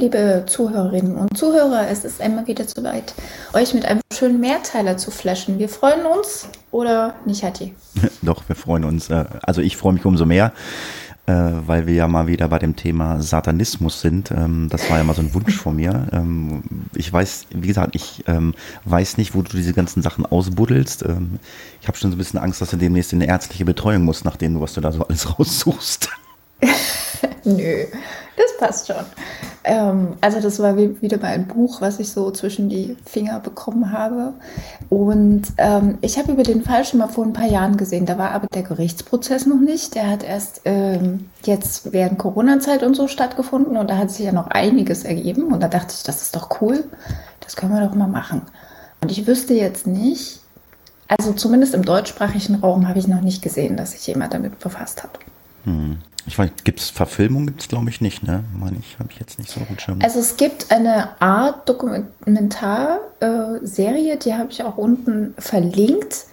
Liebe Zuhörerinnen und Zuhörer, es ist einmal wieder soweit, euch mit einem schönen Mehrteiler zu flashen. Wir freuen uns, oder nicht, Hatti? Doch, wir freuen uns. äh, Also ich freue mich umso mehr, äh, weil wir ja mal wieder bei dem Thema Satanismus sind. Ähm, Das war ja mal so ein Wunsch von mir. Ähm, Ich weiß, wie gesagt, ich ähm, weiß nicht, wo du diese ganzen Sachen ausbuddelst. Ich habe schon so ein bisschen Angst, dass du demnächst in eine ärztliche Betreuung musst, nachdem du, was du da so alles raussuchst. Nö, das passt schon. Ähm, also das war wie- wieder mal ein Buch, was ich so zwischen die Finger bekommen habe. Und ähm, ich habe über den Fall schon mal vor ein paar Jahren gesehen. Da war aber der Gerichtsprozess noch nicht. Der hat erst ähm, jetzt während Corona-Zeit und so stattgefunden. Und da hat sich ja noch einiges ergeben. Und da dachte ich, das ist doch cool. Das können wir doch mal machen. Und ich wüsste jetzt nicht, also zumindest im deutschsprachigen Raum habe ich noch nicht gesehen, dass sich jemand damit befasst hat. Ich weiß, gibt es Verfilmung? Gibt es, glaube ich, nicht, ne? Meine ich, habe ich jetzt nicht so gut schon. Also es gibt eine Art Dokumentarserie, die habe ich auch unten verlinkt.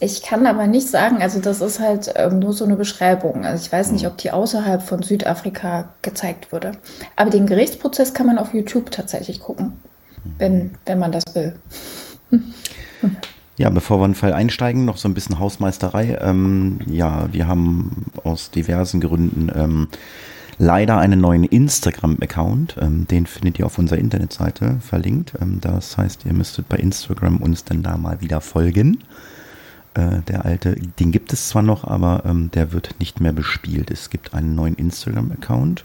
Ich kann aber nicht sagen, also das ist halt ähm, nur so eine Beschreibung. Also ich weiß nicht, ob die außerhalb von Südafrika gezeigt wurde. Aber den Gerichtsprozess kann man auf YouTube tatsächlich gucken, wenn, wenn man das will. Ja, bevor wir in den Fall einsteigen, noch so ein bisschen Hausmeisterei. Ähm, ja, wir haben aus diversen Gründen ähm, leider einen neuen Instagram-Account. Ähm, den findet ihr auf unserer Internetseite verlinkt. Ähm, das heißt, ihr müsstet bei Instagram uns dann da mal wieder folgen. Äh, der alte, den gibt es zwar noch, aber ähm, der wird nicht mehr bespielt. Es gibt einen neuen Instagram-Account.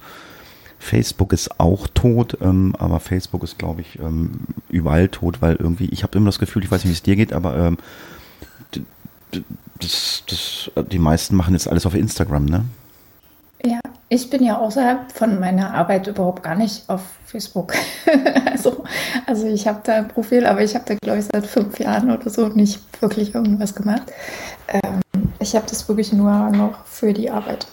Facebook ist auch tot, ähm, aber Facebook ist, glaube ich, ähm, überall tot, weil irgendwie, ich habe immer das Gefühl, ich weiß nicht, wie es dir geht, aber ähm, das, das, die meisten machen jetzt alles auf Instagram, ne? Ja, ich bin ja außerhalb von meiner Arbeit überhaupt gar nicht auf Facebook. also, also ich habe da ein Profil, aber ich habe da, glaube ich, seit fünf Jahren oder so nicht wirklich irgendwas gemacht. Ähm, ich habe das wirklich nur noch für die Arbeit.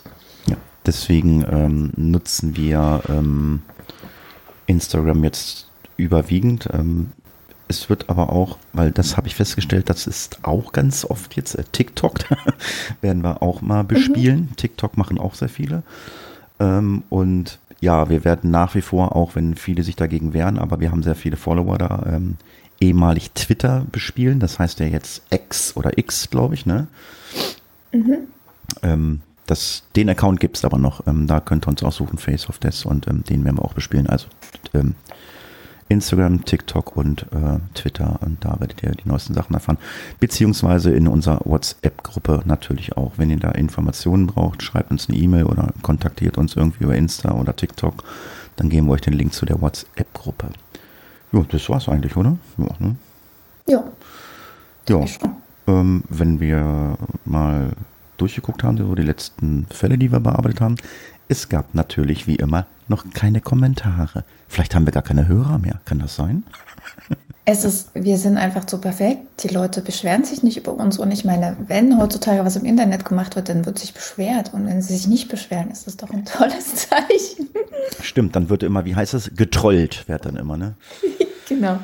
Deswegen ähm, nutzen wir ähm, Instagram jetzt überwiegend. Ähm, es wird aber auch, weil das habe ich festgestellt, das ist auch ganz oft jetzt äh, TikTok, werden wir auch mal bespielen. TikTok machen auch sehr viele. Ähm, und ja, wir werden nach wie vor, auch wenn viele sich dagegen wehren, aber wir haben sehr viele Follower da, ähm, ehemalig Twitter bespielen. Das heißt ja jetzt X oder X, glaube ich, ne? Ähm, das, den Account gibt es aber noch. Ähm, da könnt ihr uns auch suchen, Face of Death, und ähm, den werden wir auch bespielen. Also ähm, Instagram, TikTok und äh, Twitter. Und da werdet ihr die neuesten Sachen erfahren. Beziehungsweise in unserer WhatsApp-Gruppe natürlich auch. Wenn ihr da Informationen braucht, schreibt uns eine E-Mail oder kontaktiert uns irgendwie über Insta oder TikTok. Dann geben wir euch den Link zu der WhatsApp-Gruppe. Ja, das war's eigentlich, oder? Ja, ne? Ja, Ja, ähm, wenn wir mal durchgeguckt haben, so die letzten Fälle, die wir bearbeitet haben, es gab natürlich wie immer noch keine Kommentare. Vielleicht haben wir gar keine Hörer mehr, kann das sein? Es ist, wir sind einfach so perfekt. Die Leute beschweren sich nicht über uns. Und ich meine, wenn heutzutage was im Internet gemacht wird, dann wird sich beschwert. Und wenn sie sich nicht beschweren, ist das doch ein tolles Zeichen. Stimmt, dann wird immer, wie heißt es, getrollt, wird dann immer, ne? genau.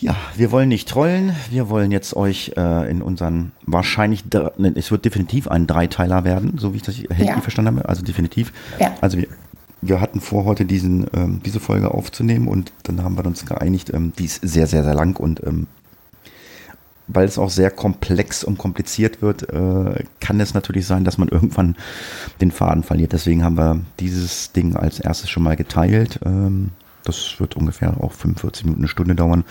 Ja, wir wollen nicht trollen, wir wollen jetzt euch äh, in unseren wahrscheinlich, es wird definitiv ein Dreiteiler werden, so wie ich das Ja. verstanden habe, also definitiv. Ja. Also wir, wir hatten vor, heute diesen, ähm, diese Folge aufzunehmen und dann haben wir uns geeinigt, ähm, die ist sehr, sehr, sehr lang und ähm, weil es auch sehr komplex und kompliziert wird, äh, kann es natürlich sein, dass man irgendwann den Faden verliert. Deswegen haben wir dieses Ding als erstes schon mal geteilt. Ähm, das wird ungefähr auch 45 Minuten, eine Stunde dauern.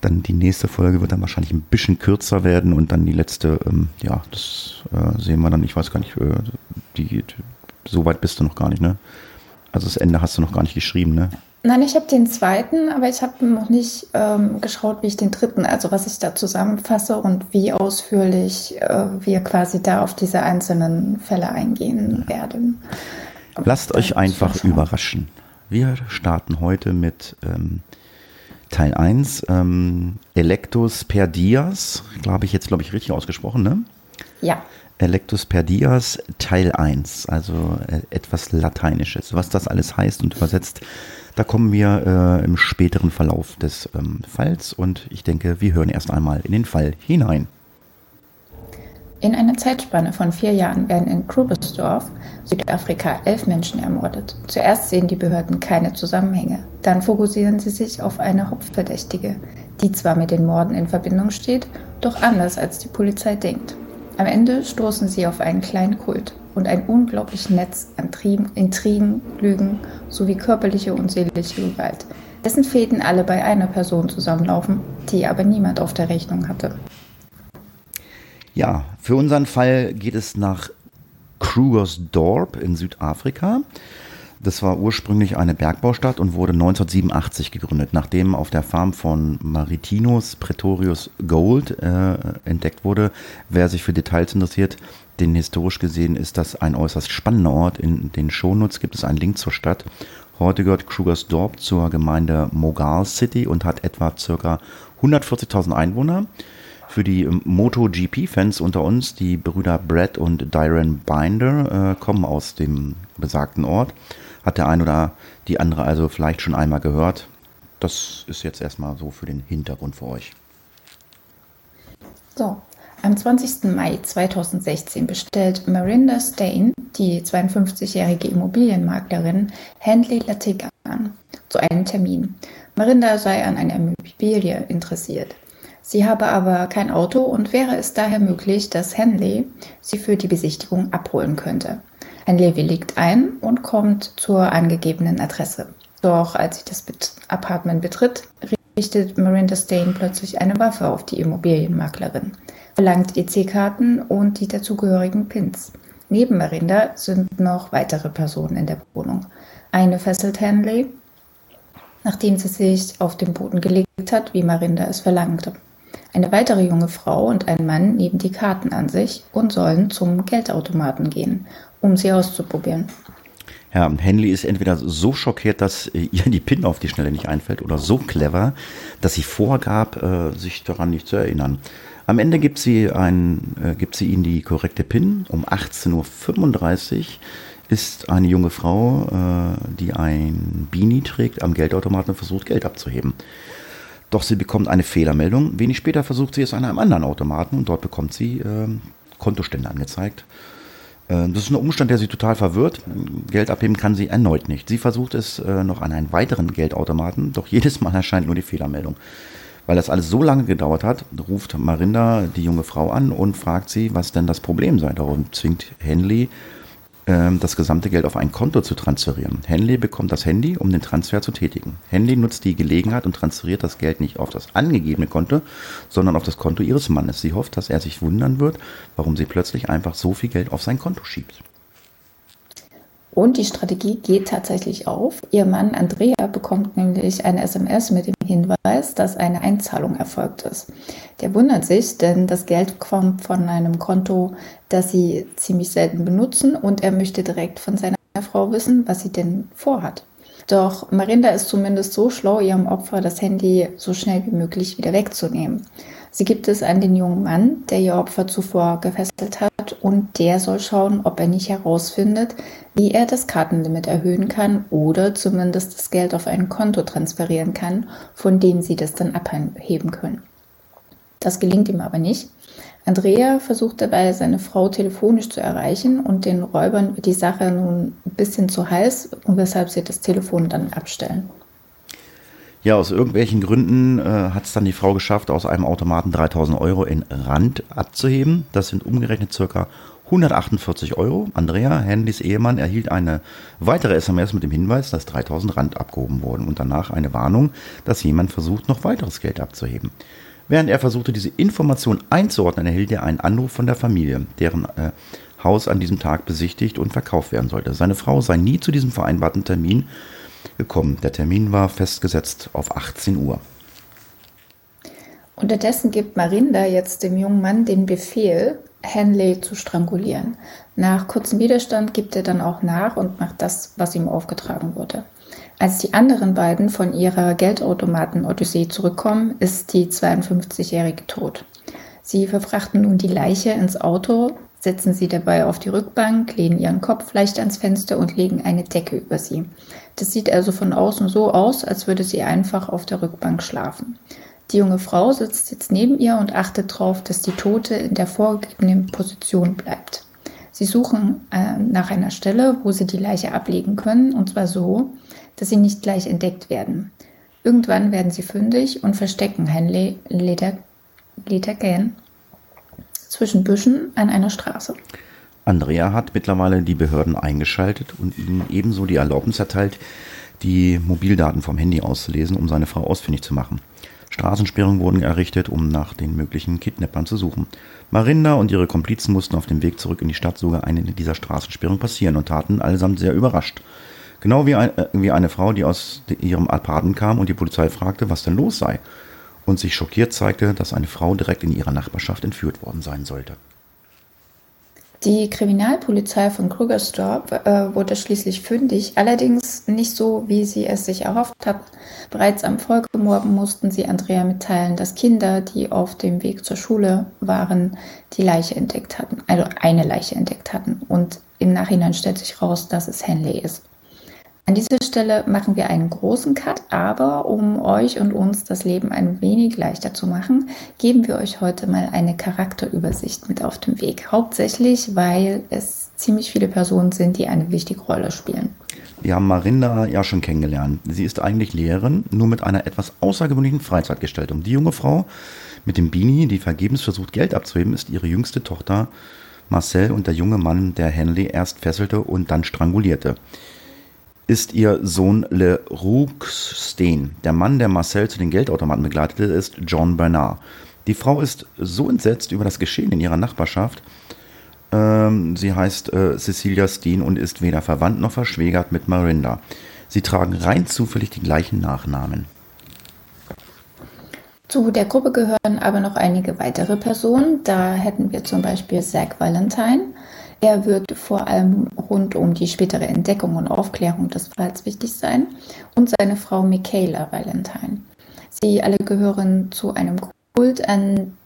Dann die nächste Folge wird dann wahrscheinlich ein bisschen kürzer werden und dann die letzte, ähm, ja, das äh, sehen wir dann. Ich weiß gar nicht, äh, die, die, so weit bist du noch gar nicht, ne? Also das Ende hast du noch gar nicht geschrieben, ne? Nein, ich habe den zweiten, aber ich habe noch nicht ähm, geschaut, wie ich den dritten, also was ich da zusammenfasse und wie ausführlich äh, wir quasi da auf diese einzelnen Fälle eingehen werden. Lasst euch einfach überraschen. Wir starten heute mit ähm, Teil 1, ähm, Electus per Dias, glaube ich jetzt, glaube ich, richtig ausgesprochen, ne? Ja. Electus per Dias, Teil 1, also äh, etwas Lateinisches. Was das alles heißt und übersetzt, da kommen wir äh, im späteren Verlauf des ähm, Falls und ich denke, wir hören erst einmal in den Fall hinein. In einer Zeitspanne von vier Jahren werden in Krugersdorf, Südafrika, elf Menschen ermordet. Zuerst sehen die Behörden keine Zusammenhänge. Dann fokussieren sie sich auf eine Hauptverdächtige, die zwar mit den Morden in Verbindung steht, doch anders als die Polizei denkt. Am Ende stoßen sie auf einen kleinen Kult und ein unglaubliches Netz an Trieben, Intrigen, Lügen sowie körperliche und seelische Gewalt, dessen Fäden alle bei einer Person zusammenlaufen, die aber niemand auf der Rechnung hatte. Ja, für unseren Fall geht es nach Krugersdorp in Südafrika. Das war ursprünglich eine Bergbaustadt und wurde 1987 gegründet, nachdem auf der Farm von Maritinus Pretorius Gold äh, entdeckt wurde. Wer sich für Details interessiert, denn historisch gesehen ist das ein äußerst spannender Ort. In den Shownotes gibt es einen Link zur Stadt. Heute gehört Krugersdorp zur Gemeinde Mogal City und hat etwa ca. 140.000 Einwohner. Für die MotoGP-Fans unter uns, die Brüder Brad und Dyron Binder äh, kommen aus dem besagten Ort. Hat der ein oder die andere also vielleicht schon einmal gehört. Das ist jetzt erstmal so für den Hintergrund für euch. So, am 20. Mai 2016 bestellt Marinda Stain, die 52-jährige Immobilienmaklerin, Handley Latig an, zu einem Termin. Marinda sei an einer Immobilie interessiert. Sie habe aber kein Auto und wäre es daher möglich, dass Henley sie für die Besichtigung abholen könnte. Henley willigt ein und kommt zur angegebenen Adresse. Doch als sie das Apartment betritt, richtet Miranda Stain plötzlich eine Waffe auf die Immobilienmaklerin, verlangt EC-Karten und die dazugehörigen Pins. Neben Miranda sind noch weitere Personen in der Wohnung. Eine fesselt Henley, nachdem sie sich auf den Boden gelegt hat, wie Marinda es verlangte. Eine weitere junge Frau und ein Mann nehmen die Karten an sich und sollen zum Geldautomaten gehen, um sie auszuprobieren. Ja, Henley ist entweder so schockiert, dass ihr die PIN auf die Schnelle nicht einfällt, oder so clever, dass sie vorgab, äh, sich daran nicht zu erinnern. Am Ende gibt sie, ein, äh, gibt sie ihnen die korrekte PIN. Um 18.35 Uhr ist eine junge Frau, äh, die ein Beanie trägt, am Geldautomaten und versucht, Geld abzuheben. Doch sie bekommt eine Fehlermeldung. Wenig später versucht sie es an einem anderen Automaten und dort bekommt sie äh, Kontostände angezeigt. Äh, das ist ein Umstand, der sie total verwirrt. Geld abheben kann sie erneut nicht. Sie versucht es äh, noch an einen weiteren Geldautomaten, doch jedes Mal erscheint nur die Fehlermeldung. Weil das alles so lange gedauert hat, ruft Marinda die junge Frau an und fragt sie, was denn das Problem sei. Darum zwingt Henley ähm, das gesamte Geld auf ein Konto zu transferieren. Henley bekommt das Handy, um den Transfer zu tätigen. Henley nutzt die Gelegenheit und transferiert das Geld nicht auf das angegebene Konto, sondern auf das Konto ihres Mannes. Sie hofft, dass er sich wundern wird, warum sie plötzlich einfach so viel Geld auf sein Konto schiebt. Und die Strategie geht tatsächlich auf. Ihr Mann Andrea bekommt nämlich eine SMS mit dem Hinweis, dass eine Einzahlung erfolgt ist. Der wundert sich, denn das Geld kommt von einem Konto, das sie ziemlich selten benutzen und er möchte direkt von seiner Frau wissen, was sie denn vorhat. Doch Marinda ist zumindest so schlau, ihrem Opfer das Handy so schnell wie möglich wieder wegzunehmen. Sie gibt es an den jungen Mann, der ihr Opfer zuvor gefesselt hat, und der soll schauen, ob er nicht herausfindet, wie er das Kartenlimit erhöhen kann oder zumindest das Geld auf ein Konto transferieren kann, von dem sie das dann abheben können. Das gelingt ihm aber nicht. Andrea versucht dabei, seine Frau telefonisch zu erreichen und den Räubern wird die Sache nun ein bisschen zu heiß, weshalb sie das Telefon dann abstellen. Ja, aus irgendwelchen Gründen äh, hat es dann die Frau geschafft, aus einem Automaten 3000 Euro in Rand abzuheben. Das sind umgerechnet circa 148 Euro. Andrea, Handys Ehemann, erhielt eine weitere SMS mit dem Hinweis, dass 3000 Rand abgehoben wurden und danach eine Warnung, dass jemand versucht, noch weiteres Geld abzuheben. Während er versuchte, diese Information einzuordnen, erhielt er einen Anruf von der Familie, deren äh, Haus an diesem Tag besichtigt und verkauft werden sollte. Seine Frau sei nie zu diesem vereinbarten Termin gekommen. Der Termin war festgesetzt auf 18 Uhr. Unterdessen gibt Marinda jetzt dem jungen Mann den Befehl, Henley zu strangulieren. Nach kurzem Widerstand gibt er dann auch nach und macht das, was ihm aufgetragen wurde. Als die anderen beiden von ihrer Geldautomaten-Odyssee zurückkommen, ist die 52-Jährige tot. Sie verfrachten nun die Leiche ins Auto, setzen sie dabei auf die Rückbank, lehnen ihren Kopf leicht ans Fenster und legen eine Decke über sie. Das sieht also von außen so aus, als würde sie einfach auf der Rückbank schlafen. Die junge Frau sitzt jetzt neben ihr und achtet darauf, dass die Tote in der vorgegebenen Position bleibt. Sie suchen äh, nach einer Stelle, wo sie die Leiche ablegen können, und zwar so, dass sie nicht gleich entdeckt werden. Irgendwann werden sie fündig und verstecken Henley Ledergan zwischen Büschen an einer Straße. Andrea hat mittlerweile die Behörden eingeschaltet und ihnen ebenso die Erlaubnis erteilt, die Mobildaten vom Handy auszulesen, um seine Frau ausfindig zu machen. Straßensperrungen wurden errichtet, um nach den möglichen Kidnappern zu suchen. Marinda und ihre Komplizen mussten auf dem Weg zurück in die Stadt sogar eine dieser Straßensperrungen passieren und taten allesamt sehr überrascht. Genau wie, ein, äh, wie eine Frau, die aus ihrem Apartment kam und die Polizei fragte, was denn los sei. Und sich schockiert zeigte, dass eine Frau direkt in ihrer Nachbarschaft entführt worden sein sollte. Die Kriminalpolizei von Krugersdorp äh, wurde schließlich fündig, allerdings nicht so, wie sie es sich erhofft hat. Bereits am Folgemorgen mussten sie Andrea mitteilen, dass Kinder, die auf dem Weg zur Schule waren, die Leiche entdeckt hatten, also eine Leiche entdeckt hatten. Und im Nachhinein stellt sich raus, dass es Henley ist. An dieser Stelle machen wir einen großen Cut, aber um euch und uns das Leben ein wenig leichter zu machen, geben wir euch heute mal eine Charakterübersicht mit auf den Weg. Hauptsächlich, weil es ziemlich viele Personen sind, die eine wichtige Rolle spielen. Wir haben Marinda ja schon kennengelernt. Sie ist eigentlich Lehrerin, nur mit einer etwas außergewöhnlichen Freizeitgestaltung. Die junge Frau mit dem Bini, die vergebens versucht, Geld abzuheben, ist ihre jüngste Tochter Marcel und der junge Mann, der Henley erst fesselte und dann strangulierte ist ihr Sohn Le Rouxsteen. Der Mann, der Marcel zu den Geldautomaten begleitete, ist John Bernard. Die Frau ist so entsetzt über das Geschehen in ihrer Nachbarschaft. Ähm, sie heißt äh, Cecilia Steen und ist weder verwandt noch verschwägert mit Marinda. Sie tragen rein zufällig die gleichen Nachnamen. Zu der Gruppe gehören aber noch einige weitere Personen. Da hätten wir zum Beispiel Zach Valentine, er wird vor allem rund um die spätere Entdeckung und Aufklärung des Falls wichtig sein und seine Frau Michaela Valentine. Sie alle gehören zu einem Kult an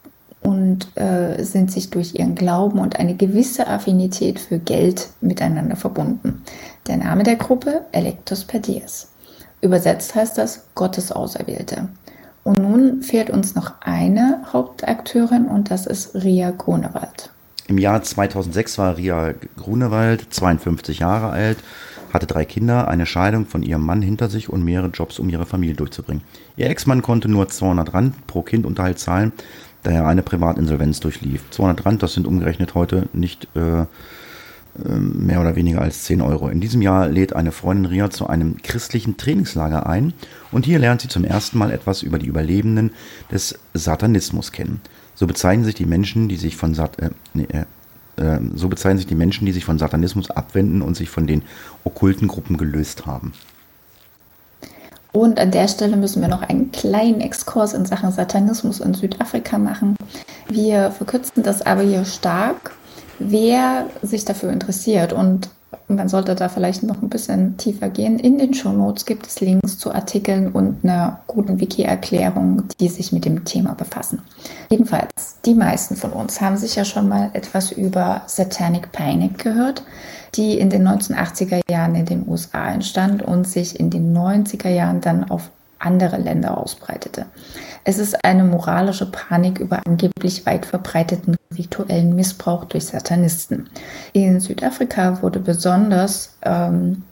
und äh, sind sich durch ihren Glauben und eine gewisse Affinität für Geld miteinander verbunden. Der Name der Gruppe Electus Perdies. Übersetzt heißt das Gottes Auserwählte. Und nun fehlt uns noch eine Hauptakteurin und das ist Ria Grunewald. Im Jahr 2006 war Ria Grunewald 52 Jahre alt, hatte drei Kinder, eine Scheidung von ihrem Mann hinter sich und mehrere Jobs, um ihre Familie durchzubringen. Ihr Ex-Mann konnte nur 200 Rand pro Kind Unterhalt zahlen, da er eine Privatinsolvenz durchlief. 200 Rand, das sind umgerechnet heute nicht äh, äh mehr oder weniger als 10 Euro. In diesem Jahr lädt eine Freundin Ria zu einem christlichen Trainingslager ein und hier lernt sie zum ersten Mal etwas über die Überlebenden des Satanismus kennen. So bezeichnen sich die Menschen, die sich von Sat äh, nee, äh, äh, so bezeichnen sich die Menschen, die sich von Satanismus abwenden und sich von den okkulten Gruppen gelöst haben. Und an der Stelle müssen wir noch einen kleinen Exkurs in Sachen Satanismus in Südafrika machen. Wir verkürzen das aber hier stark. Wer sich dafür interessiert und man sollte da vielleicht noch ein bisschen tiefer gehen. In den Show Notes gibt es Links zu Artikeln und einer guten Wiki-Erklärung, die sich mit dem Thema befassen. Jedenfalls, die meisten von uns haben sicher schon mal etwas über Satanic Panic gehört, die in den 1980er Jahren in den USA entstand und sich in den 90er Jahren dann auf andere Länder ausbreitete. Es ist eine moralische Panik über angeblich weit verbreiteten rituellen Missbrauch durch Satanisten. In Südafrika wurde besonders ähm,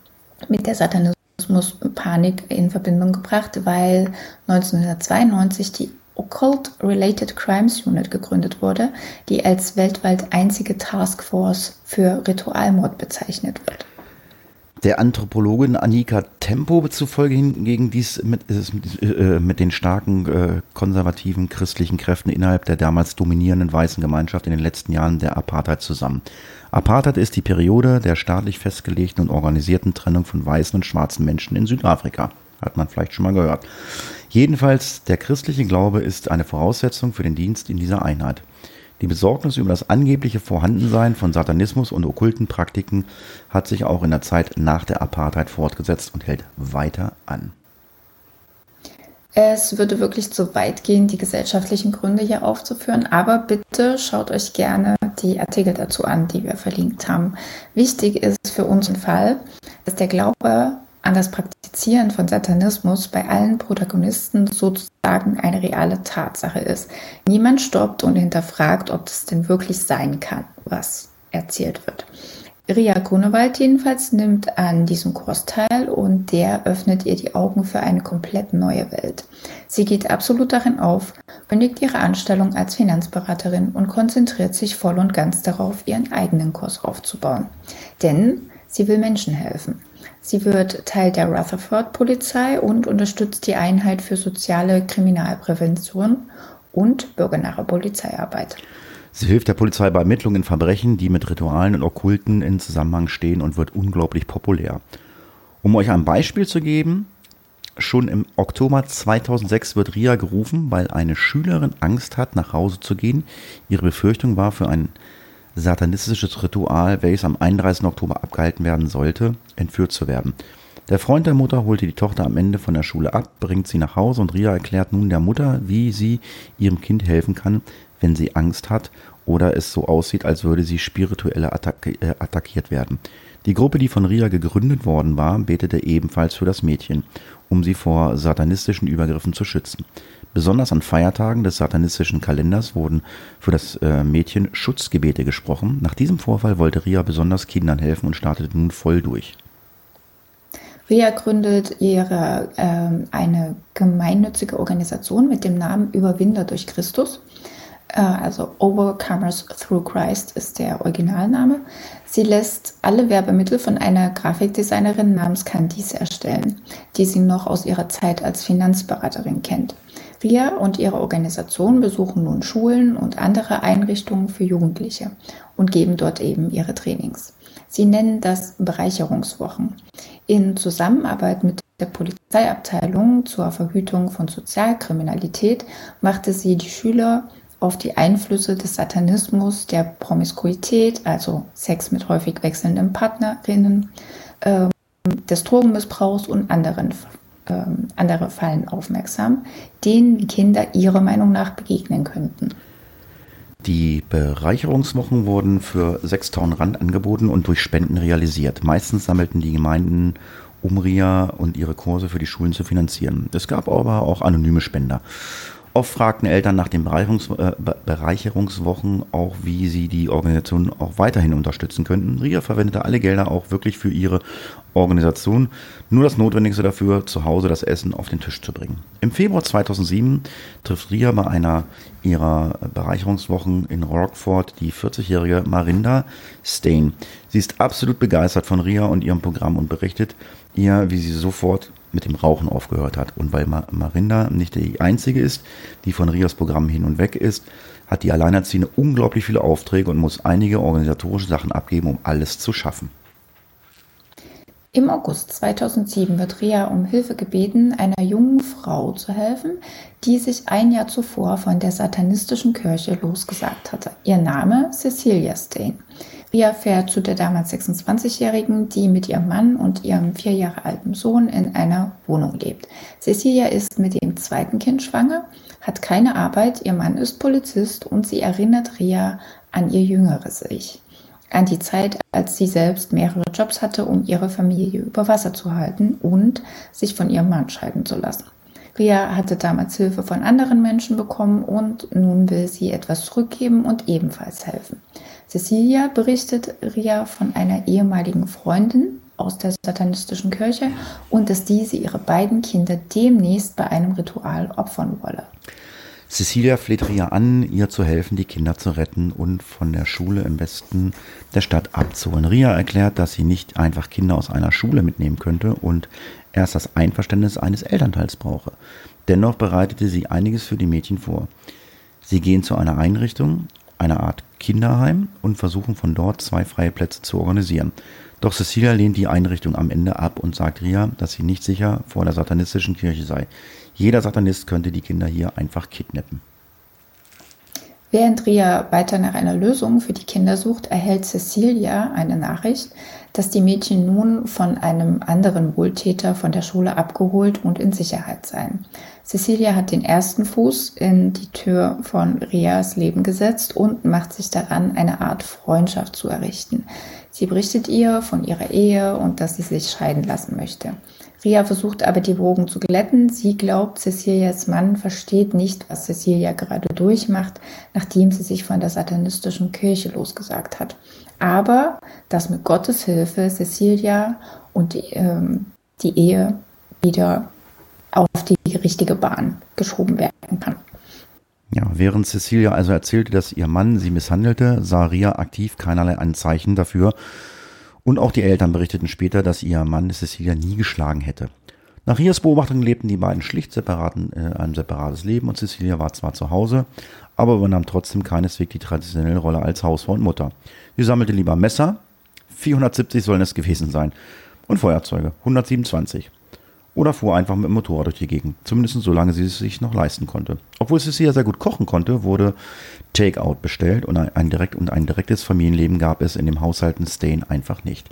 mit der Satanismus-Panik in Verbindung gebracht, weil 1992 die Occult Related Crimes Unit gegründet wurde, die als weltweit einzige Taskforce für Ritualmord bezeichnet wird. Der Anthropologin Annika Tempo zufolge hingegen dies mit, äh, mit den starken äh, konservativen christlichen Kräften innerhalb der damals dominierenden weißen Gemeinschaft in den letzten Jahren der Apartheid zusammen. Apartheid ist die Periode der staatlich festgelegten und organisierten Trennung von weißen und schwarzen Menschen in Südafrika. Hat man vielleicht schon mal gehört. Jedenfalls, der christliche Glaube ist eine Voraussetzung für den Dienst in dieser Einheit. Die Besorgnis über das angebliche Vorhandensein von Satanismus und okkulten Praktiken hat sich auch in der Zeit nach der Apartheid fortgesetzt und hält weiter an. Es würde wirklich zu weit gehen, die gesellschaftlichen Gründe hier aufzuführen, aber bitte schaut euch gerne die Artikel dazu an, die wir verlinkt haben. Wichtig ist für unseren Fall, dass der Glaube an das Praktizieren von Satanismus bei allen Protagonisten sozusagen eine reale Tatsache ist. Niemand stoppt und hinterfragt, ob das denn wirklich sein kann, was erzählt wird. Ria Grunewald jedenfalls nimmt an diesem Kurs teil und der öffnet ihr die Augen für eine komplett neue Welt. Sie geht absolut darin auf, kündigt ihre Anstellung als Finanzberaterin und konzentriert sich voll und ganz darauf, ihren eigenen Kurs aufzubauen. Denn sie will Menschen helfen. Sie wird Teil der Rutherford-Polizei und unterstützt die Einheit für soziale Kriminalprävention und bürgernahe Polizeiarbeit. Sie hilft der Polizei bei Ermittlungen in Verbrechen, die mit Ritualen und Okkulten in Zusammenhang stehen und wird unglaublich populär. Um euch ein Beispiel zu geben, schon im Oktober 2006 wird Ria gerufen, weil eine Schülerin Angst hat, nach Hause zu gehen. Ihre Befürchtung war für ein satanistisches Ritual, welches am 31. Oktober abgehalten werden sollte, entführt zu werden. Der Freund der Mutter holte die Tochter am Ende von der Schule ab, bringt sie nach Hause und Ria erklärt nun der Mutter, wie sie ihrem Kind helfen kann, wenn sie Angst hat oder es so aussieht, als würde sie spirituell attack äh, attackiert werden. Die Gruppe, die von Ria gegründet worden war, betete ebenfalls für das Mädchen, um sie vor satanistischen Übergriffen zu schützen. Besonders an Feiertagen des satanistischen Kalenders wurden für das äh, Mädchen Schutzgebete gesprochen. Nach diesem Vorfall wollte Ria besonders Kindern helfen und startete nun voll durch. Ria gründet ihre, äh, eine gemeinnützige Organisation mit dem Namen Überwinder durch Christus. Äh, also Overcomers Through Christ ist der Originalname. Sie lässt alle Werbemittel von einer Grafikdesignerin namens Candice erstellen, die sie noch aus ihrer Zeit als Finanzberaterin kennt. Ria und ihre Organisation besuchen nun Schulen und andere Einrichtungen für Jugendliche und geben dort eben ihre Trainings. Sie nennen das Bereicherungswochen. In Zusammenarbeit mit der Polizeiabteilung zur Verhütung von Sozialkriminalität machte sie die Schüler auf die Einflüsse des Satanismus, der Promiskuität, also Sex mit häufig wechselnden Partnerinnen, äh, des Drogenmissbrauchs und anderen äh, andere Fallen aufmerksam, denen Kinder ihrer Meinung nach begegnen könnten. Die Bereicherungswochen wurden für 6000 Rand angeboten und durch Spenden realisiert. Meistens sammelten die Gemeinden um RIA und ihre Kurse für die Schulen zu finanzieren. Es gab aber auch anonyme Spender. Oft fragten Eltern nach den Bereicherungs äh, Bereicherungswochen auch, wie sie die Organisation auch weiterhin unterstützen könnten. RIA verwendete alle Gelder auch wirklich für ihre Organisation, nur das Notwendigste dafür, zu Hause das Essen auf den Tisch zu bringen. Im Februar 2007 trifft RIA bei einer ihrer Bereicherungswochen in Rockford die 40-jährige Marinda Stain. Sie ist absolut begeistert von RIA und ihrem Programm und berichtet ihr, wie sie sofort mit dem Rauchen aufgehört hat. Und weil Marinda nicht die einzige ist, die von Rias Programm hin und weg ist, hat die Alleinerziehende unglaublich viele Aufträge und muss einige organisatorische Sachen abgeben, um alles zu schaffen. Im August 2007 wird Ria um Hilfe gebeten, einer jungen Frau zu helfen, die sich ein Jahr zuvor von der satanistischen Kirche losgesagt hatte. Ihr Name Cecilia Stain. Ria fährt zu der damals 26-Jährigen, die mit ihrem Mann und ihrem vier Jahre alten Sohn in einer Wohnung lebt. Cecilia ist mit dem zweiten Kind schwanger, hat keine Arbeit, ihr Mann ist Polizist und sie erinnert Ria an ihr jüngeres Ich. An die Zeit, als sie selbst mehrere Jobs hatte, um ihre Familie über Wasser zu halten und sich von ihrem Mann scheiden zu lassen. Ria hatte damals Hilfe von anderen Menschen bekommen und nun will sie etwas zurückgeben und ebenfalls helfen. Cecilia berichtet Ria von einer ehemaligen Freundin aus der satanistischen Kirche und dass diese ihre beiden Kinder demnächst bei einem Ritual opfern wolle. Cecilia fleht Ria an, ihr zu helfen, die Kinder zu retten und von der Schule im Westen der Stadt abzuholen. Ria erklärt, dass sie nicht einfach Kinder aus einer Schule mitnehmen könnte und erst das Einverständnis eines Elternteils brauche. Dennoch bereitete sie einiges für die Mädchen vor. Sie gehen zu einer Einrichtung, einer Art Kinderheim und versuchen von dort zwei freie Plätze zu organisieren. Doch Cecilia lehnt die Einrichtung am Ende ab und sagt Ria, dass sie nicht sicher vor der satanistischen Kirche sei. Jeder Satanist könnte die Kinder hier einfach kidnappen. Während Ria weiter nach einer Lösung für die Kinder sucht, erhält Cecilia eine Nachricht, dass die Mädchen nun von einem anderen Wohltäter von der Schule abgeholt und in Sicherheit seien. Cecilia hat den ersten Fuß in die Tür von Rias Leben gesetzt und macht sich daran, eine Art Freundschaft zu errichten. Sie berichtet ihr von ihrer Ehe und dass sie sich scheiden lassen möchte. Ria versucht aber die Wogen zu glätten. Sie glaubt, Cecilias Mann versteht nicht, was Cecilia gerade durchmacht, nachdem sie sich von der satanistischen Kirche losgesagt hat. Aber dass mit Gottes Hilfe Cecilia und die, ähm, die Ehe wieder auf die richtige Bahn geschoben werden kann. Ja, während Cecilia also erzählte, dass ihr Mann sie misshandelte, sah Ria aktiv keinerlei Anzeichen dafür, und auch die Eltern berichteten später, dass ihr Mann Cecilia nie geschlagen hätte. Nach Rias Beobachtung lebten die beiden schlicht separaten, äh, ein separates Leben und Cecilia war zwar zu Hause, aber übernahm trotzdem keineswegs die traditionelle Rolle als Hausfrau und Mutter. Sie sammelte lieber Messer, 470 sollen es gewesen sein, und Feuerzeuge, 127 oder fuhr einfach mit dem Motorrad durch die Gegend. Zumindest solange sie es sich noch leisten konnte. Obwohl Cecilia sehr gut kochen konnte, wurde Takeout bestellt und ein, direkt, und ein direktes Familienleben gab es in dem Haushalten Stain einfach nicht.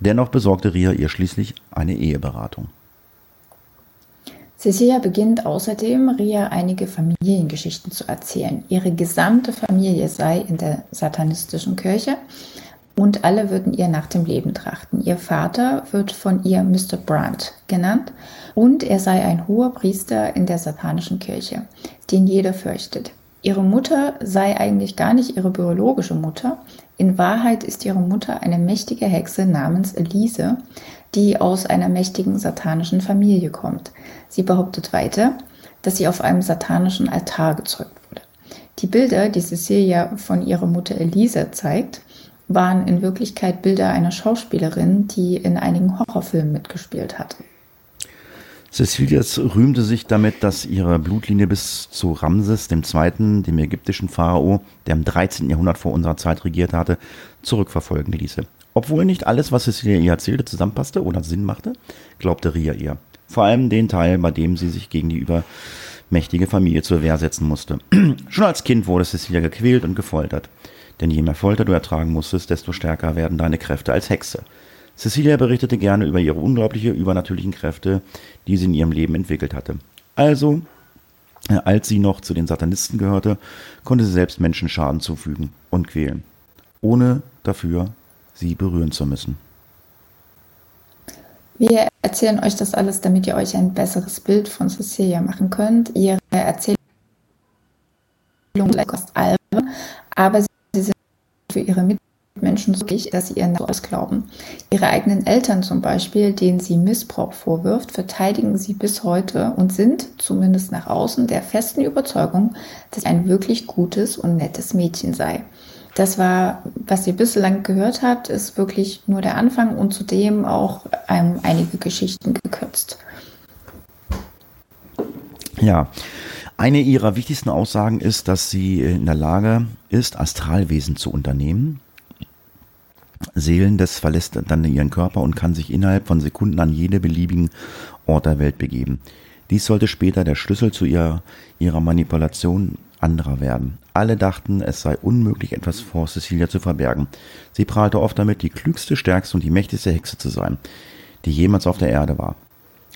Dennoch besorgte Ria ihr schließlich eine Eheberatung. Cecilia beginnt außerdem, Ria einige Familiengeschichten zu erzählen. Ihre gesamte Familie sei in der satanistischen Kirche und alle würden ihr nach dem Leben trachten. Ihr Vater wird von ihr Mr. Brandt genannt und er sei ein hoher Priester in der satanischen Kirche, den jeder fürchtet. Ihre Mutter sei eigentlich gar nicht ihre biologische Mutter. In Wahrheit ist ihre Mutter eine mächtige Hexe namens Elise, die aus einer mächtigen satanischen Familie kommt. Sie behauptet weiter, dass sie auf einem satanischen Altar gezeugt wurde. Die Bilder, die Cecilia von ihrer Mutter Elise zeigt, waren in Wirklichkeit Bilder einer Schauspielerin, die in einigen Horrorfilmen mitgespielt hat. Cecilias rühmte sich damit, dass ihre Blutlinie bis zu Ramses II., dem ägyptischen Pharao, der im 13. Jahrhundert vor unserer Zeit regiert hatte, zurückverfolgen ließe. Obwohl nicht alles, was Cecilia ihr erzählte, zusammenpasste oder Sinn machte, glaubte Ria ihr. Vor allem den Teil, bei dem sie sich gegen die übermächtige Familie zur Wehr setzen musste. Schon als Kind wurde Cecilia gequält und gefoltert. Denn je mehr Folter du ertragen musstest, desto stärker werden deine Kräfte als Hexe. Cecilia berichtete gerne über ihre unglaubliche übernatürlichen Kräfte, die sie in ihrem Leben entwickelt hatte. Also, äh, als sie noch zu den Satanisten gehörte, konnte sie selbst Menschen Schaden zufügen und quälen, ohne dafür sie berühren zu müssen. Wir erzählen euch das alles, damit ihr euch ein besseres Bild von Cecilia machen könnt. Ihre Erzählung ist albern, aber sie für ihre Mitmenschen so wichtig, dass sie ihren Namen glauben. Ihre eigenen Eltern zum Beispiel, denen sie Missbrauch vorwirft, verteidigen sie bis heute und sind, zumindest nach außen, der festen Überzeugung, dass sie ein wirklich gutes und nettes Mädchen sei. Das war, was ihr bislang gehört habt, ist wirklich nur der Anfang und zudem auch ähm, einige Geschichten gekürzt. Ja, eine ihrer wichtigsten Aussagen ist, dass sie in der Lage ist, Astralwesen zu unternehmen. Seelen des verlässt dann ihren Körper und kann sich innerhalb von Sekunden an jede beliebigen Ort der Welt begeben. Dies sollte später der Schlüssel zu ihrer, ihrer Manipulation anderer werden. Alle dachten, es sei unmöglich, etwas vor Cecilia zu verbergen. Sie prahlte oft damit, die klügste, stärkste und die mächtigste Hexe zu sein, die jemals auf der Erde war.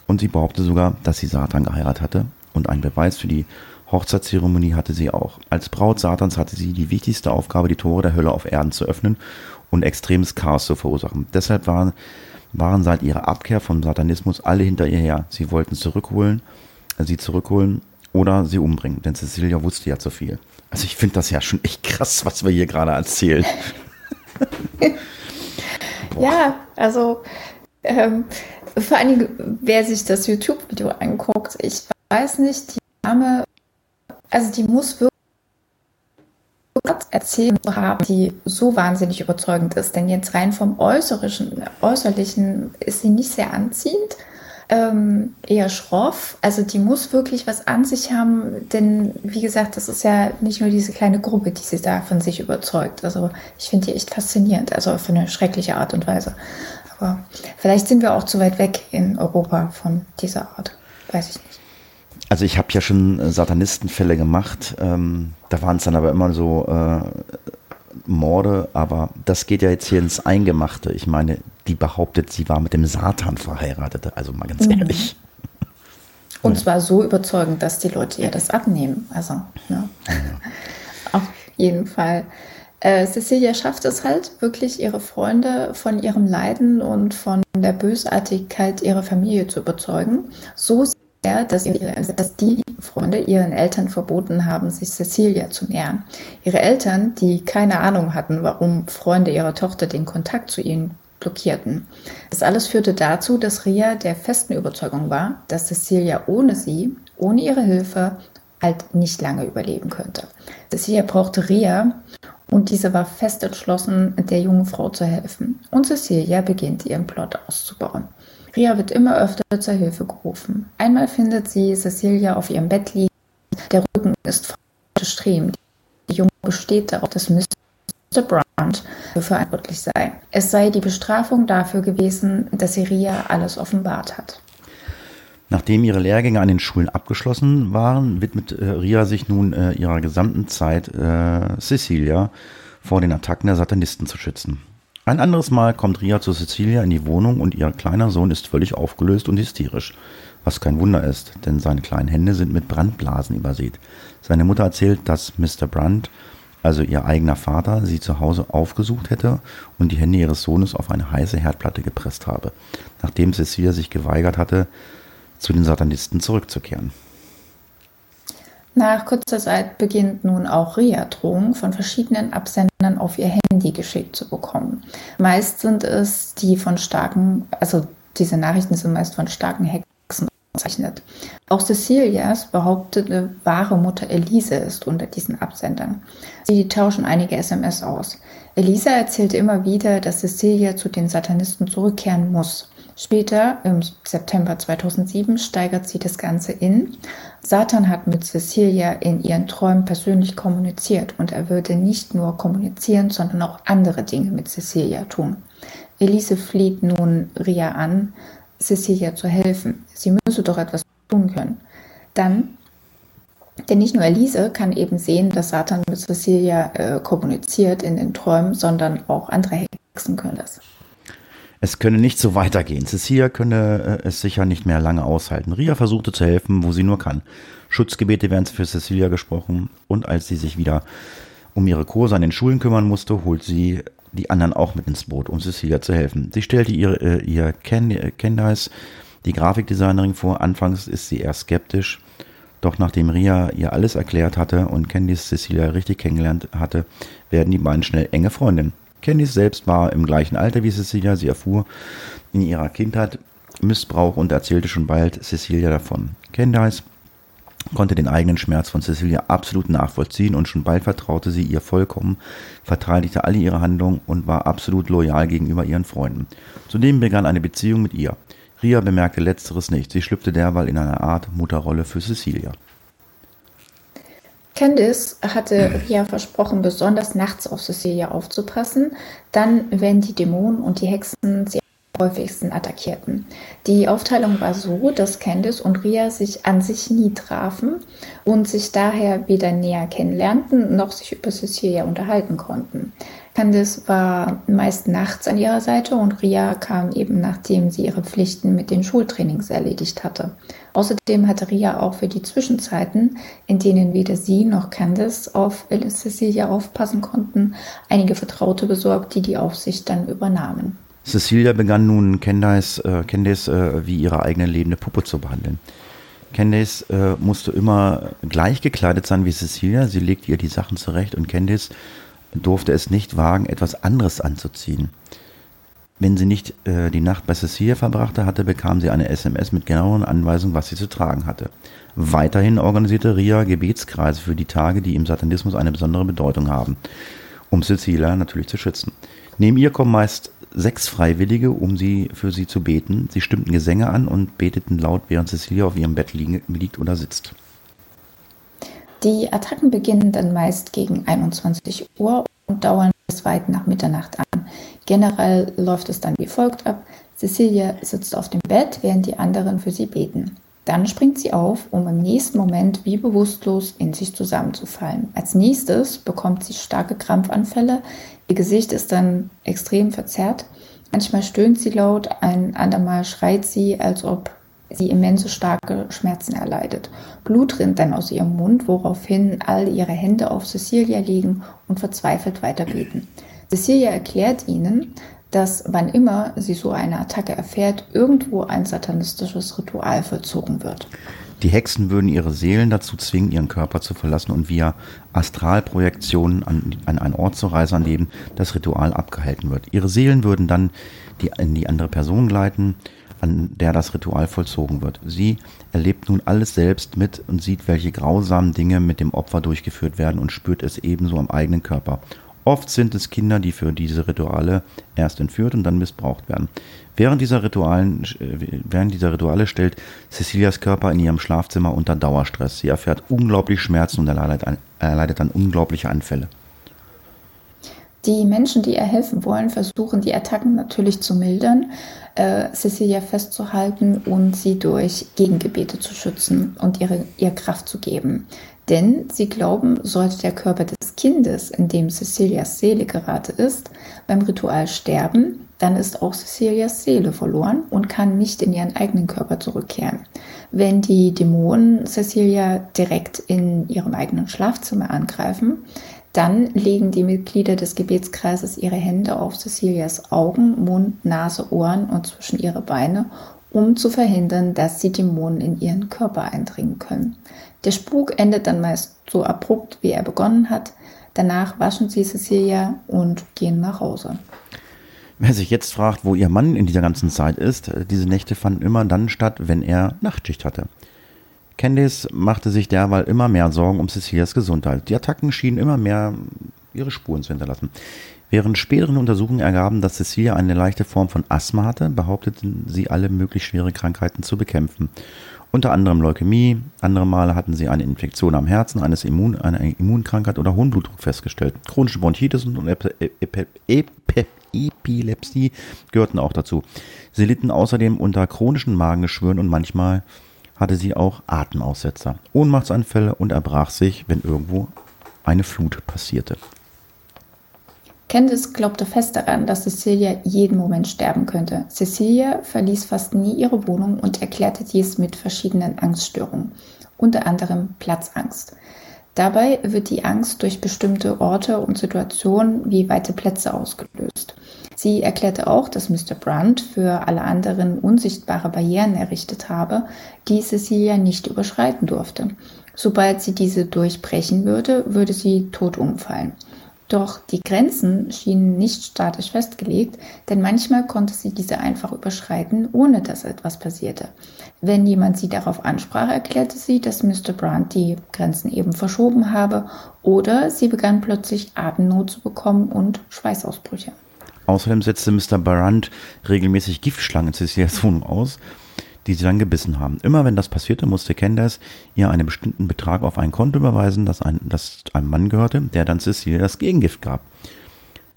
Und sie behauptete sogar, dass sie Satan geheiratet hatte und einen Beweis für die Hochzeitszeremonie hatte sie auch. Als Braut Satans hatte sie die wichtigste Aufgabe, die Tore der Hölle auf Erden zu öffnen und extremes Chaos zu verursachen. Deshalb waren, waren seit ihrer Abkehr vom Satanismus alle hinter ihr her. Sie wollten zurückholen, sie zurückholen oder sie umbringen, denn Cecilia wusste ja zu viel. Also ich finde das ja schon echt krass, was wir hier gerade erzählen. ja, also ähm, vor allem, wer sich das YouTube-Video anguckt, ich weiß nicht, die Dame, also die muss wirklich erzählen haben, die so wahnsinnig überzeugend ist. Denn jetzt rein vom Äußerlichen, Äußerlichen ist sie nicht sehr anziehend, ähm, eher schroff. Also die muss wirklich was an sich haben, denn wie gesagt, das ist ja nicht nur diese kleine Gruppe, die sie da von sich überzeugt. Also ich finde die echt faszinierend, also auf eine schreckliche Art und Weise. Aber vielleicht sind wir auch zu weit weg in Europa von dieser Art. Weiß ich nicht. Also ich habe ja schon äh, Satanistenfälle gemacht. Ähm, da waren es dann aber immer so äh, Morde, aber das geht ja jetzt hier ins Eingemachte. Ich meine, die behauptet, sie war mit dem Satan verheiratet. Also mal ganz mhm. ehrlich. Und zwar so überzeugend, dass die Leute ihr das abnehmen. Also, ne? ja. Auf jeden Fall. Äh, Cecilia schafft es halt wirklich, ihre Freunde von ihrem Leiden und von der Bösartigkeit ihrer Familie zu überzeugen. So sehr, dass, dass die Freunde ihren Eltern verboten haben, sich Cecilia zu nähern. Ihre Eltern, die keine Ahnung hatten, warum Freunde ihrer Tochter den Kontakt zu ihnen blockierten. Das alles führte dazu, dass Ria der festen Überzeugung war, dass Cecilia ohne sie, ohne ihre Hilfe, halt nicht lange überleben könnte. Cecilia brauchte Ria und diese war fest entschlossen, der jungen Frau zu helfen. Und Cecilia beginnt ihren Plot auszubauen. Ria wird immer öfter zur Hilfe gerufen. Einmal findet sie Cecilia auf ihrem Bett liegen. Der Rücken ist gestriemt. Die Junge besteht darauf, dass Mr. Brandt dafür verantwortlich sei. Es sei die Bestrafung dafür gewesen, dass sie Ria alles offenbart hat. Nachdem ihre Lehrgänge an den Schulen abgeschlossen waren, widmet äh, Ria sich nun äh, ihrer gesamten Zeit äh, Cecilia vor den Attacken der Satanisten zu schützen. Ein anderes Mal kommt Ria zu Cecilia in die Wohnung und ihr kleiner Sohn ist völlig aufgelöst und hysterisch. Was kein Wunder ist, denn seine kleinen Hände sind mit Brandblasen übersät. Seine Mutter erzählt, dass Mr. Brandt, also ihr eigener Vater, sie zu Hause aufgesucht hätte und die Hände ihres Sohnes auf eine heiße Herdplatte gepresst habe. Nachdem Cecilia sich geweigert hatte, zu den Satanisten zurückzukehren. Nach kurzer Zeit beginnt nun auch Ria-Drohungen von verschiedenen Absendern auf ihr Handy geschickt zu bekommen. Meist sind es die von starken, also diese Nachrichten sind meist von starken Hexen bezeichnet. Auch Cecilias behauptete wahre Mutter Elise ist unter diesen Absendern. Sie tauschen einige SMS aus. Elisa erzählte immer wieder, dass Cecilia zu den Satanisten zurückkehren muss. Später, im September 2007, steigert sie das Ganze in. Satan hat mit Cecilia in ihren Träumen persönlich kommuniziert und er würde nicht nur kommunizieren, sondern auch andere Dinge mit Cecilia tun. Elise fleht nun Ria an, Cecilia zu helfen. Sie müsse doch etwas tun können. Dann, denn nicht nur Elise kann eben sehen, dass Satan mit Cecilia äh, kommuniziert in den Träumen, sondern auch andere Hexen können das. Es könne nicht so weitergehen. Cecilia könne äh, es sicher nicht mehr lange aushalten. Ria versuchte zu helfen, wo sie nur kann. Schutzgebete werden für Cecilia gesprochen und als sie sich wieder um ihre Kurse an den Schulen kümmern musste, holt sie die anderen auch mit ins Boot, um Cecilia zu helfen. Sie stellte ihr, äh, ihr äh, Candice, die Grafikdesignerin, vor. Anfangs ist sie eher skeptisch, doch nachdem Ria ihr alles erklärt hatte und Candice Cecilia richtig kennengelernt hatte, werden die beiden schnell enge Freundinnen. Candice selbst war im gleichen Alter wie Cecilia. Sie erfuhr in ihrer Kindheit Missbrauch und erzählte schon bald Cecilia davon. Candice konnte den eigenen Schmerz von Cecilia absolut nachvollziehen und schon bald vertraute sie ihr vollkommen, verteidigte alle ihre Handlungen und war absolut loyal gegenüber ihren Freunden. Zudem begann eine Beziehung mit ihr. Ria bemerkte letzteres nicht. Sie schlüpfte derweil in eine Art Mutterrolle für Cecilia. Candice hatte Ria versprochen, besonders nachts auf Cecilia aufzupassen, dann, wenn die Dämonen und die Hexen sie am häufigsten attackierten. Die Aufteilung war so, dass Candice und Ria sich an sich nie trafen und sich daher weder näher kennenlernten noch sich über Cecilia unterhalten konnten. Candice war meist nachts an ihrer Seite und Ria kam eben nachdem sie ihre Pflichten mit den Schultrainings erledigt hatte. Außerdem hatte Ria auch für die Zwischenzeiten, in denen weder sie noch Candice auf Cecilia aufpassen konnten, einige Vertraute besorgt, die die Aufsicht dann übernahmen. Cecilia begann nun Candice, äh, Candice äh, wie ihre eigene lebende Puppe zu behandeln. Candice äh, musste immer gleich gekleidet sein wie Cecilia. Sie legte ihr die Sachen zurecht und Candice durfte es nicht wagen, etwas anderes anzuziehen. Wenn sie nicht äh, die Nacht bei Cecilia verbrachte hatte, bekam sie eine SMS mit genauen Anweisungen, was sie zu tragen hatte. Weiterhin organisierte Ria Gebetskreise für die Tage, die im Satanismus eine besondere Bedeutung haben, um Cecilia natürlich zu schützen. Neben ihr kommen meist sechs Freiwillige, um sie für sie zu beten. Sie stimmten Gesänge an und beteten laut, während Cecilia auf ihrem Bett liegt oder sitzt. Die Attacken beginnen dann meist gegen 21 Uhr und dauern bis weit nach Mitternacht an. Generell läuft es dann wie folgt ab. Cecilia sitzt auf dem Bett, während die anderen für sie beten. Dann springt sie auf, um im nächsten Moment wie bewusstlos in sich zusammenzufallen. Als nächstes bekommt sie starke Krampfanfälle. Ihr Gesicht ist dann extrem verzerrt. Manchmal stöhnt sie laut, ein andermal schreit sie, als ob sie immense starke Schmerzen erleidet. Blut rinnt dann aus ihrem Mund, woraufhin all ihre Hände auf Cecilia liegen und verzweifelt weiterbeten. Cecilia erklärt ihnen, dass wann immer sie so eine Attacke erfährt, irgendwo ein satanistisches Ritual vollzogen wird. Die Hexen würden ihre Seelen dazu zwingen, ihren Körper zu verlassen und via Astralprojektionen an, an einen Ort zu reisen, an dem das Ritual abgehalten wird. Ihre Seelen würden dann die, in die andere Person gleiten, an der das Ritual vollzogen wird. Sie erlebt nun alles selbst mit und sieht, welche grausamen Dinge mit dem Opfer durchgeführt werden und spürt es ebenso am eigenen Körper. Oft sind es Kinder, die für diese Rituale erst entführt und dann missbraucht werden. Während dieser, Ritualen, äh, während dieser Rituale stellt Cecilias Körper in ihrem Schlafzimmer unter Dauerstress. Sie erfährt unglaublich Schmerzen und erleidet, erleidet dann unglaubliche Anfälle. Die Menschen, die ihr helfen wollen, versuchen die Attacken natürlich zu mildern, äh, Cecilia festzuhalten und sie durch Gegengebete zu schützen und ihre, ihr Kraft zu geben. Denn sie glauben, sollte der Körper des Kindes, in dem Cecilias Seele gerade ist, beim Ritual sterben, dann ist auch Cecilias Seele verloren und kann nicht in ihren eigenen Körper zurückkehren. Wenn die Dämonen Cecilia direkt in ihrem eigenen Schlafzimmer angreifen, dann legen die Mitglieder des Gebetskreises ihre Hände auf Cecilias Augen, Mund, Nase, Ohren und zwischen ihre Beine, um zu verhindern, dass die Dämonen in ihren Körper eindringen können. Der Spuk endet dann meist so abrupt, wie er begonnen hat. Danach waschen sie Cecilia und gehen nach Hause. Wer sich jetzt fragt, wo ihr Mann in dieser ganzen Zeit ist, diese Nächte fanden immer dann statt, wenn er Nachtschicht hatte. Candice machte sich derweil immer mehr Sorgen um Cecilias Gesundheit. Die Attacken schienen immer mehr ihre Spuren zu hinterlassen. Während späteren Untersuchungen ergaben, dass Cecilia eine leichte Form von Asthma hatte, behaupteten sie alle möglich schwere Krankheiten zu bekämpfen. Unter anderem Leukämie, andere Male hatten sie eine Infektion am Herzen, eines Immun, eine Immunkrankheit oder hohen Blutdruck festgestellt. Chronische Bronchitis und Epilepsie gehörten auch dazu. Sie litten außerdem unter chronischen Magengeschwüren und manchmal hatte sie auch Atemaussetzer, Ohnmachtsanfälle und erbrach sich, wenn irgendwo eine Flut passierte. Candice glaubte fest daran, dass Cecilia jeden Moment sterben könnte. Cecilia verließ fast nie ihre Wohnung und erklärte dies mit verschiedenen Angststörungen, unter anderem Platzangst. Dabei wird die Angst durch bestimmte Orte und Situationen wie weite Plätze ausgelöst. Sie erklärte auch, dass Mr. Brandt für alle anderen unsichtbare Barrieren errichtet habe, die Cecilia nicht überschreiten durfte. Sobald sie diese durchbrechen würde, würde sie tot umfallen. Doch die Grenzen schienen nicht statisch festgelegt, denn manchmal konnte sie diese einfach überschreiten, ohne dass etwas passierte. Wenn jemand sie darauf ansprach, erklärte sie, dass Mr. Brandt die Grenzen eben verschoben habe oder sie begann plötzlich Atemnot zu bekommen und Schweißausbrüche. Außerdem setzte Mr. Brandt regelmäßig Giftschlangen in Cecilias Wohnung aus, die sie dann gebissen haben. Immer wenn das passierte, musste Candace ihr einen bestimmten Betrag auf ein Konto überweisen, das, ein, das einem Mann gehörte, der dann Cecilia das Gegengift gab.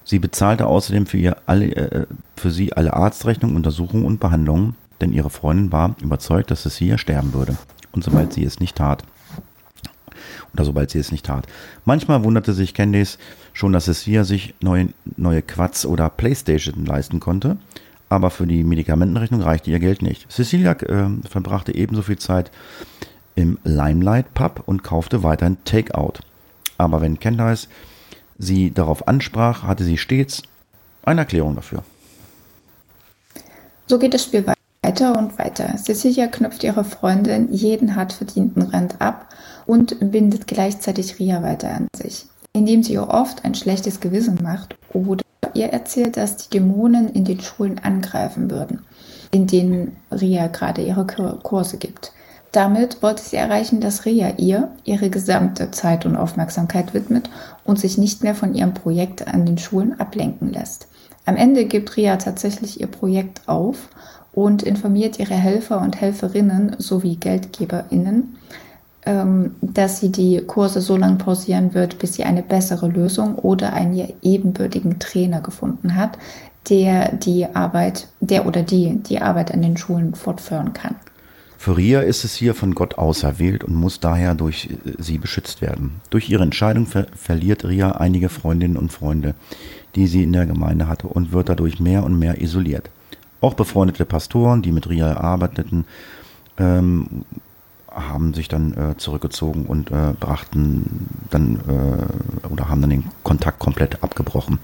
Sie bezahlte außerdem für, ihr alle, äh, für sie alle Arztrechnungen, Untersuchungen und Behandlungen, denn ihre Freundin war überzeugt, dass Cecilia sterben würde. Und sobald sie es nicht tat, oder sobald sie es nicht tat. Manchmal wunderte sich Candice schon, dass Cecilia sich neue, neue Quads oder Playstation leisten konnte aber für die Medikamentenrechnung reichte ihr Geld nicht. Cecilia äh, verbrachte ebenso viel Zeit im Limelight Pub und kaufte weiterhin Takeout. Aber wenn Candice sie darauf ansprach, hatte sie stets eine Erklärung dafür. So geht das Spiel weiter und weiter. Cecilia knüpft ihre Freundin jeden hart verdienten Rent ab und bindet gleichzeitig Ria weiter an sich, indem sie ihr oft ein schlechtes Gewissen macht oder ihr erzählt, dass die Dämonen in den Schulen angreifen würden, in denen Ria gerade ihre Kurse gibt. Damit wollte sie erreichen, dass Ria ihr ihre gesamte Zeit und Aufmerksamkeit widmet und sich nicht mehr von ihrem Projekt an den Schulen ablenken lässt. Am Ende gibt Ria tatsächlich ihr Projekt auf und informiert ihre Helfer und Helferinnen sowie GeldgeberInnen, dass sie die Kurse so lange pausieren wird, bis sie eine bessere Lösung oder einen ihr ebenbürtigen Trainer gefunden hat, der die Arbeit, der oder die die Arbeit an den Schulen fortführen kann. Für Ria ist es hier von Gott auserwählt und muss daher durch sie beschützt werden. Durch ihre Entscheidung ver verliert Ria einige Freundinnen und Freunde, die sie in der Gemeinde hatte und wird dadurch mehr und mehr isoliert. Auch befreundete Pastoren, die mit Ria arbeiteten, ähm, haben sich dann äh, zurückgezogen und äh, brachten dann äh, oder haben dann den Kontakt komplett abgebrochen.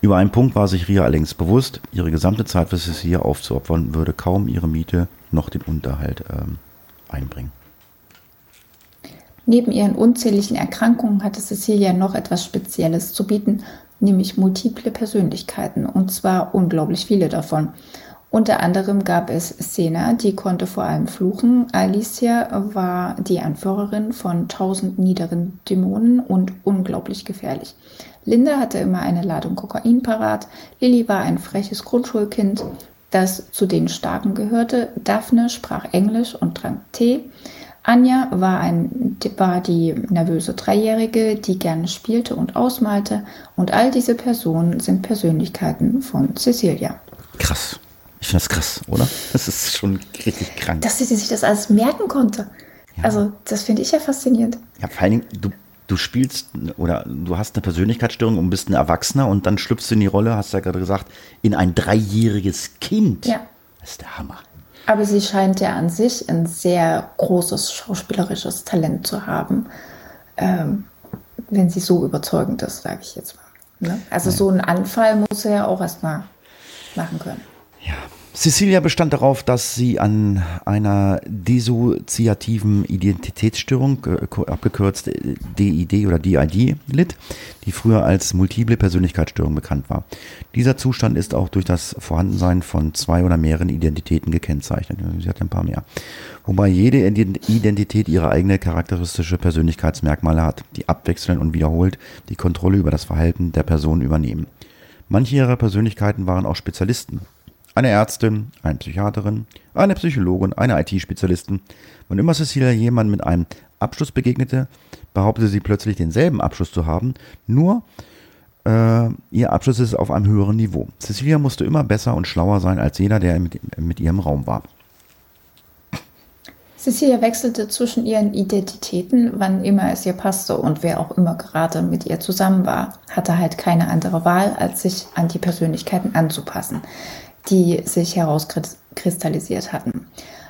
Über einen Punkt war sich Ria allerdings bewusst, ihre gesamte Zeit für Cecilia aufzuopfern, würde kaum ihre Miete noch den Unterhalt ähm, einbringen. Neben ihren unzähligen Erkrankungen hatte Cecilia noch etwas Spezielles zu bieten, nämlich multiple Persönlichkeiten, und zwar unglaublich viele davon. Unter anderem gab es Sena, die konnte vor allem fluchen. Alicia war die Anführerin von tausend niederen Dämonen und unglaublich gefährlich. Linda hatte immer eine Ladung Kokain parat. Lilly war ein freches Grundschulkind, das zu den Starken gehörte. Daphne sprach Englisch und trank Tee. Anja war, ein, war die nervöse Dreijährige, die gerne spielte und ausmalte. Und all diese Personen sind Persönlichkeiten von Cecilia. Krass. Ich finde das krass, oder? Das ist schon richtig krank. Dass sie sich das alles merken konnte. Ja. Also, das finde ich ja faszinierend. Ja, vor allen Dingen, du, du spielst oder du hast eine Persönlichkeitsstörung und bist ein Erwachsener und dann schlüpfst du in die Rolle, hast du ja gerade gesagt, in ein dreijähriges Kind. Ja. Das ist der Hammer. Aber sie scheint ja an sich ein sehr großes schauspielerisches Talent zu haben, ähm, wenn sie so überzeugend ist, sage ich jetzt mal. Ne? Also ja. so einen Anfall muss er ja auch erstmal machen können. Ja. Cecilia bestand darauf, dass sie an einer dissoziativen Identitätsstörung, äh, abgekürzt DID oder DID, litt, die früher als multiple Persönlichkeitsstörung bekannt war. Dieser Zustand ist auch durch das Vorhandensein von zwei oder mehreren Identitäten gekennzeichnet. Sie hat ein paar mehr. Wobei jede Identität ihre eigene charakteristische Persönlichkeitsmerkmale hat, die abwechselnd und wiederholt die Kontrolle über das Verhalten der Person übernehmen. Manche ihrer Persönlichkeiten waren auch Spezialisten, eine Ärztin, eine Psychiaterin, eine Psychologin, eine IT-Spezialistin. Wann immer Cecilia jemand mit einem Abschluss begegnete, behauptete sie plötzlich denselben Abschluss zu haben, nur äh, ihr Abschluss ist auf einem höheren Niveau. Cecilia musste immer besser und schlauer sein als jeder, der mit, mit ihr im Raum war. Cecilia wechselte zwischen ihren Identitäten, wann immer es ihr passte und wer auch immer gerade mit ihr zusammen war, hatte halt keine andere Wahl, als sich an die Persönlichkeiten anzupassen die sich herauskristallisiert hatten.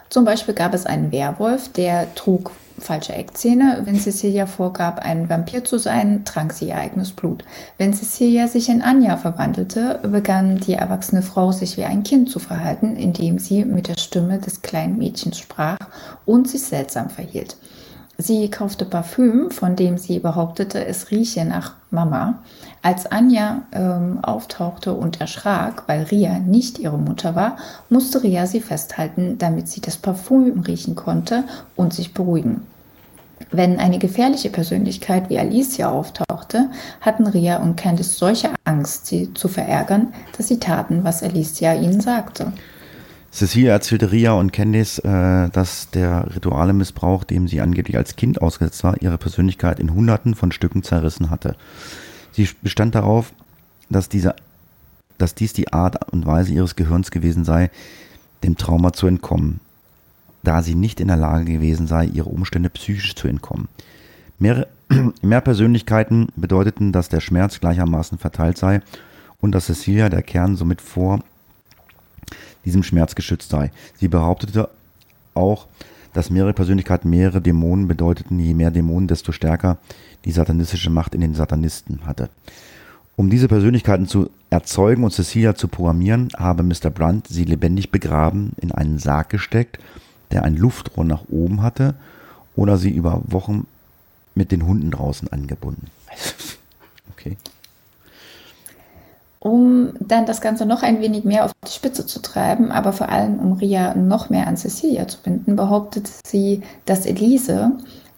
Zum Beispiel gab es einen Werwolf, der trug falsche Eckzähne. Wenn Cecilia vorgab, ein Vampir zu sein, trank sie ihr eigenes Blut. Wenn Cecilia sich in Anja verwandelte, begann die erwachsene Frau sich wie ein Kind zu verhalten, indem sie mit der Stimme des kleinen Mädchens sprach und sich seltsam verhielt. Sie kaufte Parfüm, von dem sie behauptete, es rieche nach Mama. Als Anja ähm, auftauchte und erschrak, weil Ria nicht ihre Mutter war, musste Ria sie festhalten, damit sie das Parfüm riechen konnte und sich beruhigen. Wenn eine gefährliche Persönlichkeit wie Alicia auftauchte, hatten Ria und Candice solche Angst, sie zu verärgern, dass sie taten, was Alicia ihnen sagte. Cecilia erzählte Ria und Candice, äh, dass der rituale Missbrauch, dem sie angeblich als Kind ausgesetzt war, ihre Persönlichkeit in Hunderten von Stücken zerrissen hatte. Sie bestand darauf, dass, diese, dass dies die Art und Weise ihres Gehirns gewesen sei, dem Trauma zu entkommen, da sie nicht in der Lage gewesen sei, ihre Umstände psychisch zu entkommen. Mehr, mehr Persönlichkeiten bedeuteten, dass der Schmerz gleichermaßen verteilt sei und dass Cecilia der Kern somit vor diesem Schmerz geschützt sei. Sie behauptete auch, dass mehrere Persönlichkeiten mehrere Dämonen bedeuteten, je mehr Dämonen, desto stärker die satanistische Macht in den Satanisten hatte. Um diese Persönlichkeiten zu erzeugen und Cecilia zu programmieren, habe Mr. Brunt sie lebendig begraben, in einen Sarg gesteckt, der ein Luftrohr nach oben hatte, oder sie über Wochen mit den Hunden draußen angebunden. okay. Um dann das Ganze noch ein wenig mehr auf die Spitze zu treiben, aber vor allem um Ria noch mehr an Cecilia zu binden, behauptet sie, dass Elise,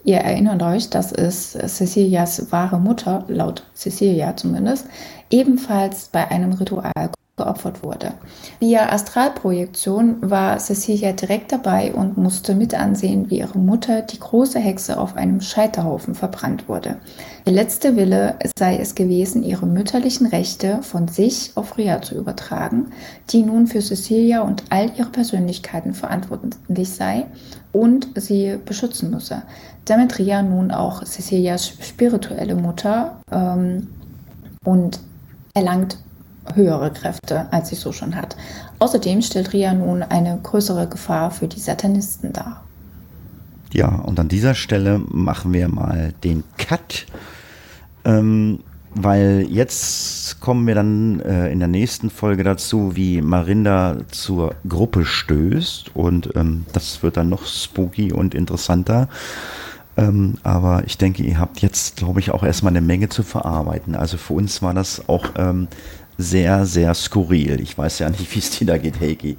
ihr erinnert euch, das ist Cecilias wahre Mutter, laut Cecilia zumindest, ebenfalls bei einem Ritual geopfert wurde. Via Astralprojektion war Cecilia direkt dabei und musste mit ansehen, wie ihre Mutter, die große Hexe, auf einem Scheiterhaufen verbrannt wurde. Ihr letzter Wille sei es gewesen, ihre mütterlichen Rechte von sich auf Ria zu übertragen, die nun für Cecilia und all ihre Persönlichkeiten verantwortlich sei und sie beschützen müsse. Damit Ria nun auch Cecilias spirituelle Mutter ähm, und erlangt höhere Kräfte, als sie so schon hat. Außerdem stellt Ria nun eine größere Gefahr für die Satanisten dar. Ja, und an dieser Stelle machen wir mal den Cut, ähm, weil jetzt kommen wir dann äh, in der nächsten Folge dazu, wie Marinda zur Gruppe stößt und ähm, das wird dann noch spooky und interessanter. Ähm, aber ich denke, ihr habt jetzt, glaube ich, auch erstmal eine Menge zu verarbeiten. Also für uns war das auch ähm, sehr, sehr skurril. Ich weiß ja nicht, wie es dir da geht, Heiki.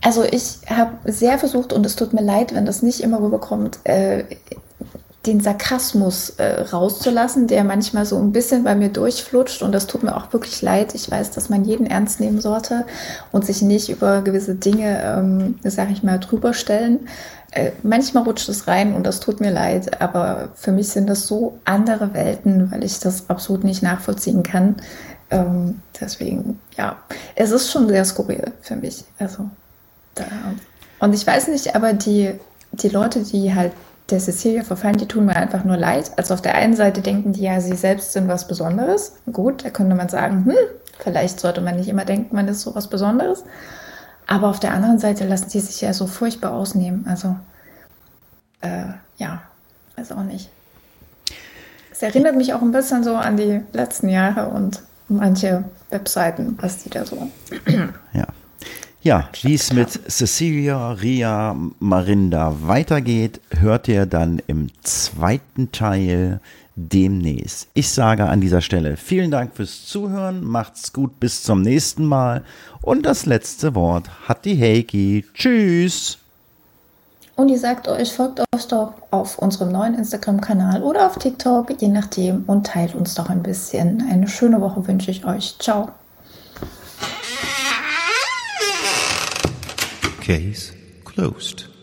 Also ich habe sehr versucht, und es tut mir leid, wenn das nicht immer rüberkommt, äh, den Sarkasmus äh, rauszulassen, der manchmal so ein bisschen bei mir durchflutscht. Und das tut mir auch wirklich leid. Ich weiß, dass man jeden ernst nehmen sollte und sich nicht über gewisse Dinge, ähm, sag ich mal, drüber stellen. Äh, manchmal rutscht es rein und das tut mir leid, aber für mich sind das so andere Welten, weil ich das absolut nicht nachvollziehen kann, ähm, deswegen, ja, es ist schon sehr skurril für mich. Also, da. Und ich weiß nicht, aber die, die Leute, die halt der Cecilia verfallen, die tun mir einfach nur leid. Also auf der einen Seite denken die ja, sie selbst sind was Besonderes. Gut, da könnte man sagen, hm, vielleicht sollte man nicht immer denken, man ist so was Besonderes. Aber auf der anderen Seite lassen sie sich ja so furchtbar ausnehmen. Also, äh, ja, weiß auch nicht. Es erinnert mich auch ein bisschen so an die letzten Jahre und manche Webseiten, was die da so. Ja. Ja, wie es mit Cecilia Ria Marinda weitergeht, hört ihr dann im zweiten Teil demnächst. Ich sage an dieser Stelle vielen Dank fürs Zuhören, macht's gut, bis zum nächsten Mal und das letzte Wort hat die Heiki. Tschüss! Und ihr sagt euch, folgt uns doch auf unserem neuen Instagram-Kanal oder auf TikTok, je nachdem, und teilt uns doch ein bisschen. Eine schöne Woche wünsche ich euch. Ciao. Case closed.